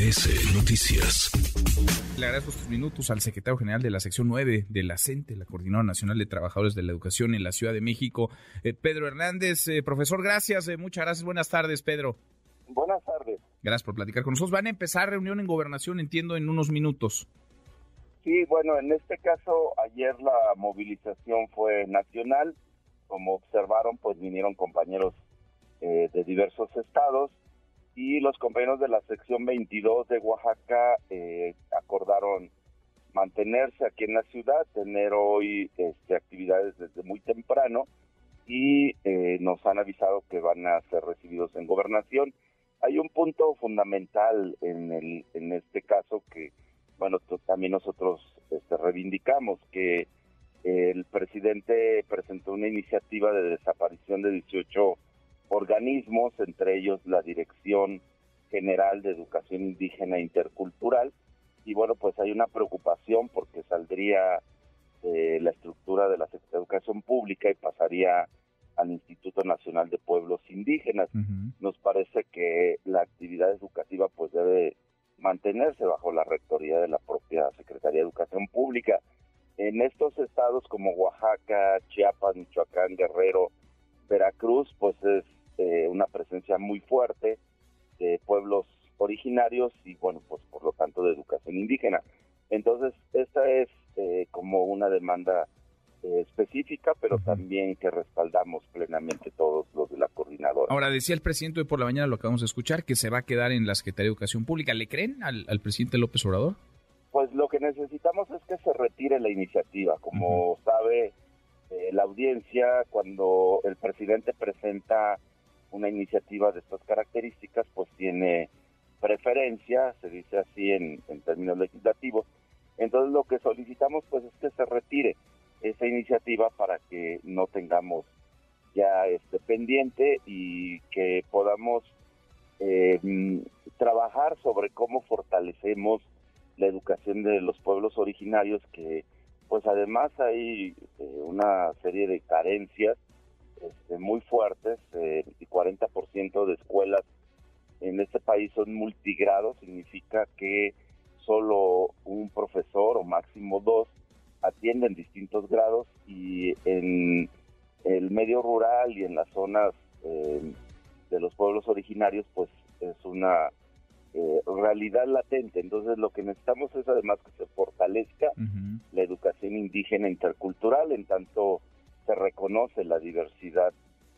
MBS Noticias. Le agradezco estos minutos al secretario general de la sección 9 de la CENTE, la Coordinadora Nacional de Trabajadores de la Educación en la Ciudad de México, eh, Pedro Hernández. Eh, profesor, gracias, eh, muchas gracias. Buenas tardes, Pedro. Buenas tardes. Gracias por platicar con nosotros. Van a empezar reunión en gobernación, entiendo, en unos minutos. Sí, bueno, en este caso, ayer la movilización fue nacional. Como observaron, pues vinieron compañeros de diversos estados y los compañeros de la sección 22 de Oaxaca eh, acordaron mantenerse aquí en la ciudad, tener hoy este, actividades desde muy temprano y eh, nos han avisado que van a ser recibidos en gobernación. Hay un punto fundamental en, el, en este caso que, bueno, también nosotros este, reivindicamos, que el presidente presentó una iniciativa de desaparición de 18 organismos, entre ellos la Dirección General de Educación Indígena e Intercultural. Y bueno, pues hay una preocupación porque saldría de la estructura de la Secretaría de Educación Pública y pasaría al Instituto Nacional de Pueblos Indígenas. Nos parece que la actividad educativa pues debe mantenerse bajo la rectoría de la propia Secretaría de Educación Pública. En estos estados como Oaxaca, Chiapas, Michoacán, Guerrero, Veracruz, pues es eh, una presencia muy fuerte de pueblos originarios y bueno, pues por lo tanto de educación indígena. Entonces, esta es eh, como una demanda eh, específica, pero también que respaldamos plenamente todos los de la coordinadora. Ahora, decía el presidente hoy por la mañana, lo acabamos de escuchar, que se va a quedar en la Secretaría de Educación Pública. ¿Le creen al, presidente López Obrador? Pues lo que necesitamos es que se retire la iniciativa. Como sabe la audiencia, cuando el presidente presenta una iniciativa de estas características pues tiene preferencia, se dice así en, términos legislativos. Entonces lo que solicitamos pues es que se retire esa iniciativa para que no tengamos ya este pendiente y que podamos eh, trabajar sobre cómo fortalecemos la educación de los pueblos originarios que pues además hay eh, una serie de carencias este, muy fuertes, eh, el 40% de escuelas en este país son multigrados, significa que solo un profesor o máximo dos atienden distintos grados y en el medio rural y en las zonas eh, de los pueblos originarios pues es una eh, realidad latente. Entonces lo que necesitamos es además que se fortalezca la educación indígena intercultural en tanto se reconoce la diversidad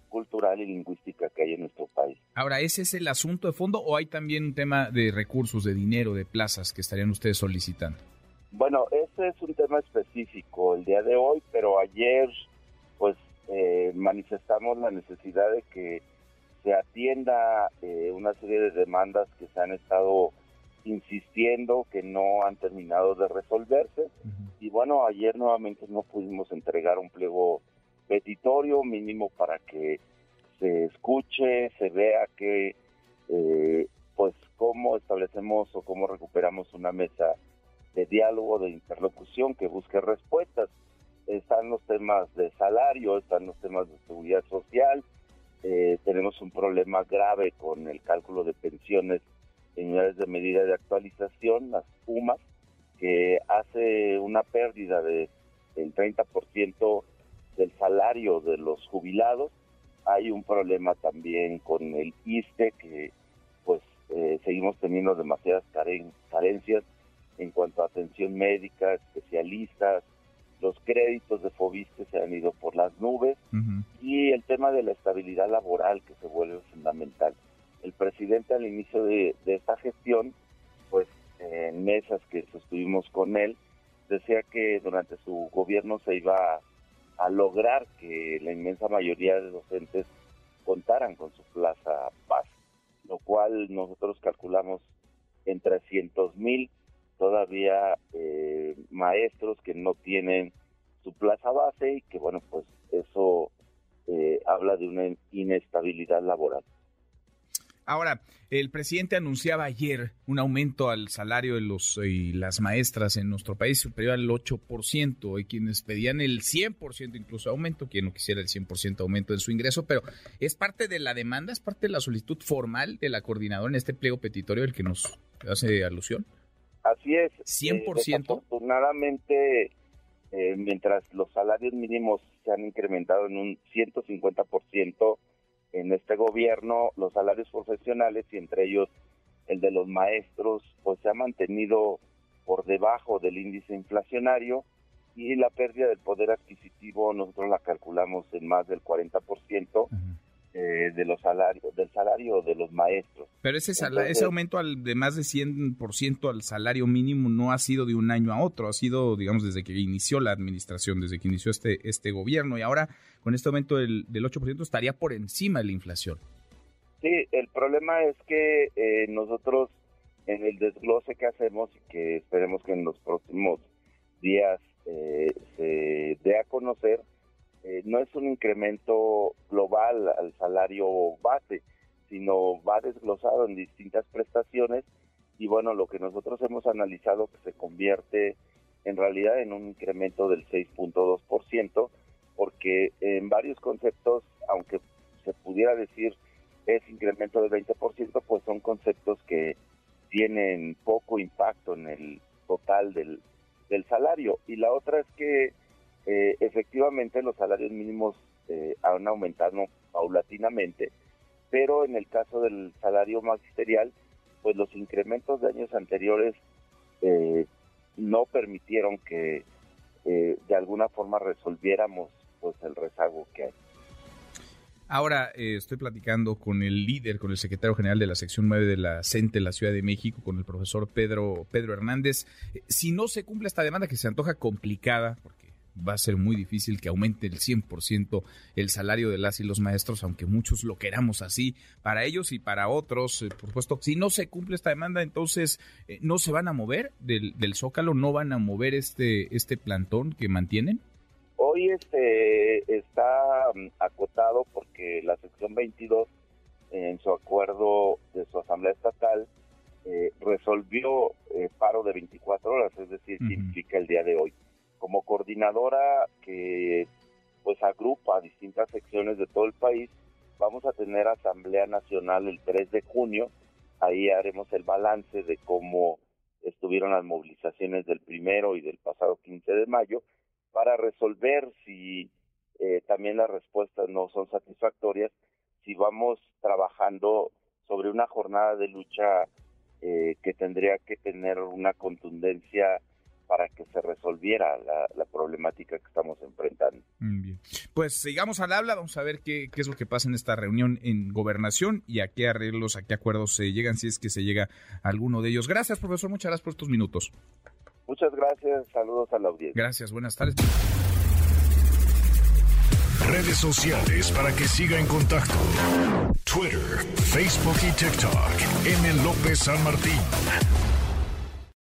cultural y lingüística que hay en nuestro país. Ahora, ¿ese es el asunto de fondo o hay también un tema de recursos, de dinero, de plazas que estarían ustedes solicitando? Bueno, ese es un tema específico el día de hoy, pero ayer pues eh, manifestamos la necesidad de que se atienda eh, una serie de demandas que se han estado insistiendo que no han terminado de resolverse. Y bueno, ayer nuevamente no pudimos entregar un pliego petitorio mínimo para que se escuche, se vea que eh, pues cómo establecemos o cómo recuperamos una mesa de diálogo, de interlocución que busque respuestas. Están los temas de salario, están los temas de seguridad social, eh, tenemos un problema grave con el cálculo de pensiones en unidades de medida de actualización, las UMAS, que hace una pérdida de del 30% del salario de los jubilados. Hay un problema también con el ISTE, que pues eh, seguimos teniendo demasiadas carencias en cuanto a atención médica, especialistas, los créditos de FOBISTE se han ido por las nubes y el tema de la estabilidad laboral que se vuelve fundamental. El presidente al inicio de, de esta gestión, pues en mesas que sostuvimos con él, decía que durante su gobierno se iba a a lograr que la inmensa mayoría de docentes contaran con su plaza paz, lo cual nosotros calculamos en 300 mil todavía eh, maestros que no tienen su plaza base y que bueno pues eso eh, habla de una inestabilidad laboral. Ahora, el presidente anunciaba ayer un aumento al salario de los y las maestras en nuestro país superior al 8%, y quienes pedían el 100% incluso aumento, quien no quisiera el 100% aumento en su ingreso, pero es parte de la demanda, es parte de la solicitud formal de la coordinadora en este pliego petitorio el que nos hace alusión. Así es. 100%. Eh, afortunadamente, eh, mientras los salarios mínimos se han incrementado en un 150%, en este gobierno los salarios profesionales y entre ellos el de los maestros pues se ha mantenido por debajo del índice inflacionario y la pérdida del poder adquisitivo nosotros la calculamos en más del 40% eh, de los salarios, del salario de los maestros. Pero ese, ese aumento al, de más de 100% al salario mínimo no ha sido de un año a otro, ha sido, digamos, desde que inició la administración, desde que inició este, este gobierno, y ahora con este aumento del, del 8% estaría por encima de la inflación. Sí, el problema es que eh, nosotros en el desglose que hacemos y que esperemos que en los próximos días eh, se dé a conocer, eh, no es un incremento global al salario base, sino va desglosado en distintas prestaciones y bueno, lo que nosotros hemos analizado que se convierte en realidad en un incremento del 6.2%, porque en varios conceptos, aunque se pudiera decir es incremento del 20%, pues son conceptos que tienen poco impacto en el total del, del salario. Y la otra es que eh, efectivamente los salarios mínimos eh, han aumentado paulatinamente, pero en el caso del salario magisterial, pues los incrementos de años anteriores eh, no permitieron que de alguna forma resolviéramos pues el rezago que hay. Ahora estoy platicando con el líder, con el secretario general de la sección 9 de la CENTE en la Ciudad de México, con el profesor Pedro, Pedro Hernández. Si no se cumple esta demanda que se antoja complicada, porque va a ser muy difícil que aumente el 100% el salario de las y los maestros, aunque muchos lo queramos así, para ellos y para otros, eh, por supuesto. Si no se cumple esta demanda, entonces eh, no se van a mover del, del, Zócalo, no van a mover este, este plantón que mantienen. Hoy este está mm, acotado porque la sección 22 en su acuerdo de su asamblea estatal eh, resolvió paro de 24 horas, es decir, que implica el día de hoy como coordinadora que pues agrupa distintas secciones de todo el país, vamos a tener Asamblea Nacional el 3 de junio, ahí haremos el balance de cómo estuvieron las movilizaciones del primero y del pasado 15 de mayo para resolver si eh, también las respuestas no son satisfactorias, si vamos trabajando sobre una jornada de lucha eh, que tendría que tener una contundencia para que se resolviera la, problemática que estamos enfrentando. Bien. Pues sigamos al habla, vamos a ver qué, qué, es lo que pasa en esta reunión en gobernación y a qué arreglos, a qué acuerdos se llegan, si es que se llega a alguno de ellos. Gracias, profesor, muchas gracias por estos minutos. Muchas gracias, saludos a la audiencia. Gracias, buenas tardes. Redes sociales para que siga en contacto: Twitter, Facebook y TikTok. M. López San Martín.